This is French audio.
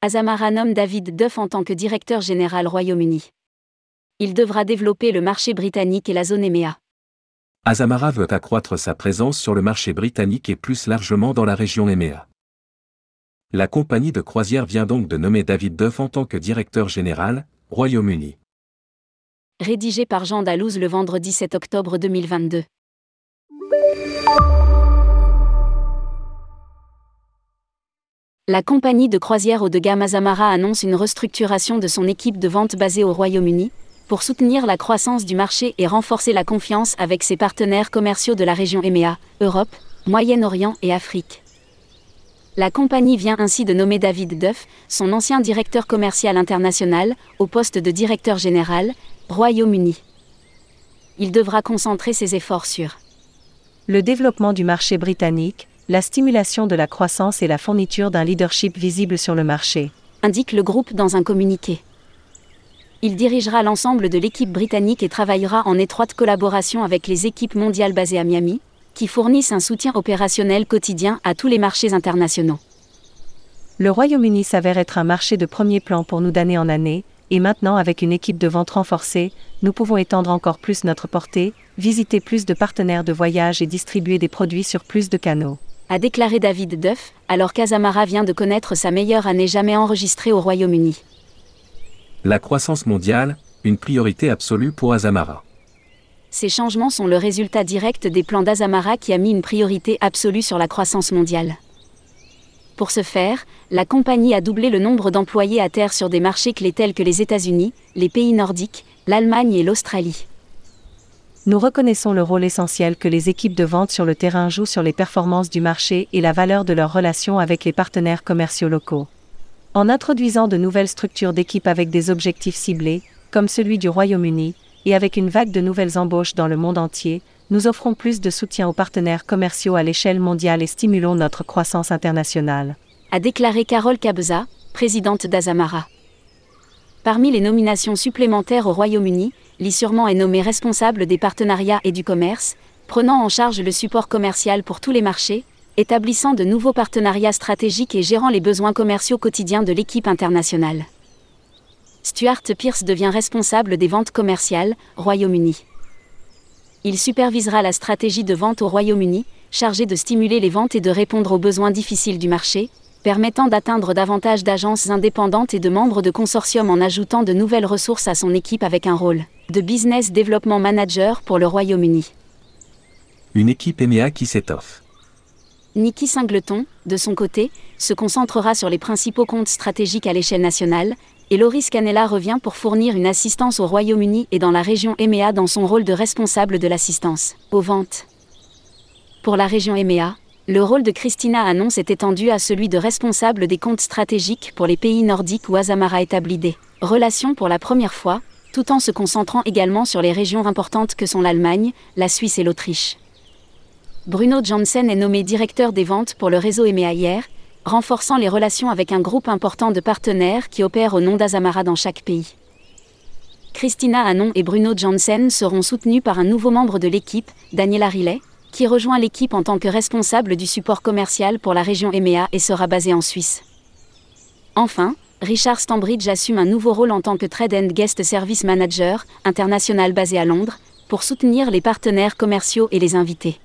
Azamara nomme David Duff en tant que directeur général Royaume-Uni. Il devra développer le marché britannique et la zone EMEA. Azamara veut accroître sa présence sur le marché britannique et plus largement dans la région EMEA. La compagnie de croisière vient donc de nommer David Duff en tant que directeur général, Royaume-Uni. Rédigé par Jean Dalouse le vendredi 7 octobre 2022. La compagnie de croisière haut de gamme Azamara annonce une restructuration de son équipe de vente basée au Royaume-Uni, pour soutenir la croissance du marché et renforcer la confiance avec ses partenaires commerciaux de la région EMEA, Europe, Moyen-Orient et Afrique. La compagnie vient ainsi de nommer David Duff, son ancien directeur commercial international, au poste de directeur général, Royaume-Uni. Il devra concentrer ses efforts sur le développement du marché britannique, la stimulation de la croissance et la fourniture d'un leadership visible sur le marché, indique le groupe dans un communiqué. Il dirigera l'ensemble de l'équipe britannique et travaillera en étroite collaboration avec les équipes mondiales basées à Miami, qui fournissent un soutien opérationnel quotidien à tous les marchés internationaux. Le Royaume-Uni s'avère être un marché de premier plan pour nous d'année en année, et maintenant avec une équipe de vente renforcée, nous pouvons étendre encore plus notre portée, visiter plus de partenaires de voyage et distribuer des produits sur plus de canaux a déclaré David Duff, alors qu'Azamara vient de connaître sa meilleure année jamais enregistrée au Royaume-Uni. La croissance mondiale, une priorité absolue pour Azamara. Ces changements sont le résultat direct des plans d'Azamara qui a mis une priorité absolue sur la croissance mondiale. Pour ce faire, la compagnie a doublé le nombre d'employés à terre sur des marchés clés tels que les États-Unis, les pays nordiques, l'Allemagne et l'Australie. Nous reconnaissons le rôle essentiel que les équipes de vente sur le terrain jouent sur les performances du marché et la valeur de leurs relations avec les partenaires commerciaux locaux. En introduisant de nouvelles structures d'équipe avec des objectifs ciblés, comme celui du Royaume-Uni, et avec une vague de nouvelles embauches dans le monde entier, nous offrons plus de soutien aux partenaires commerciaux à l'échelle mondiale et stimulons notre croissance internationale. A déclaré Carole Cabeza, présidente d'Azamara. Parmi les nominations supplémentaires au Royaume-Uni, Sûrement est nommé responsable des partenariats et du commerce, prenant en charge le support commercial pour tous les marchés, établissant de nouveaux partenariats stratégiques et gérant les besoins commerciaux quotidiens de l'équipe internationale. Stuart Pierce devient responsable des ventes commerciales, Royaume-Uni. Il supervisera la stratégie de vente au Royaume-Uni, chargé de stimuler les ventes et de répondre aux besoins difficiles du marché, permettant d'atteindre davantage d'agences indépendantes et de membres de consortiums en ajoutant de nouvelles ressources à son équipe avec un rôle de Business Development Manager pour le Royaume-Uni. Une équipe EMEA qui s'étoffe. Nikki Singleton, de son côté, se concentrera sur les principaux comptes stratégiques à l'échelle nationale, et Loris Canella revient pour fournir une assistance au Royaume-Uni et dans la région EMEA dans son rôle de responsable de l'assistance aux ventes. Pour la région EMEA, le rôle de Christina Annonce est étendu à celui de responsable des comptes stratégiques pour les pays nordiques où Azamara établit des relations pour la première fois, tout en se concentrant également sur les régions importantes que sont l'Allemagne, la Suisse et l'Autriche. Bruno Janssen est nommé directeur des ventes pour le réseau EMEA renforçant les relations avec un groupe important de partenaires qui opèrent au nom d'Azamara dans chaque pays. Christina Anon et Bruno Janssen seront soutenus par un nouveau membre de l'équipe, Daniela Rillet, qui rejoint l'équipe en tant que responsable du support commercial pour la région EMEA et sera basé en Suisse. Enfin, Richard Stambridge assume un nouveau rôle en tant que Trade and Guest Service Manager, international basé à Londres, pour soutenir les partenaires commerciaux et les invités.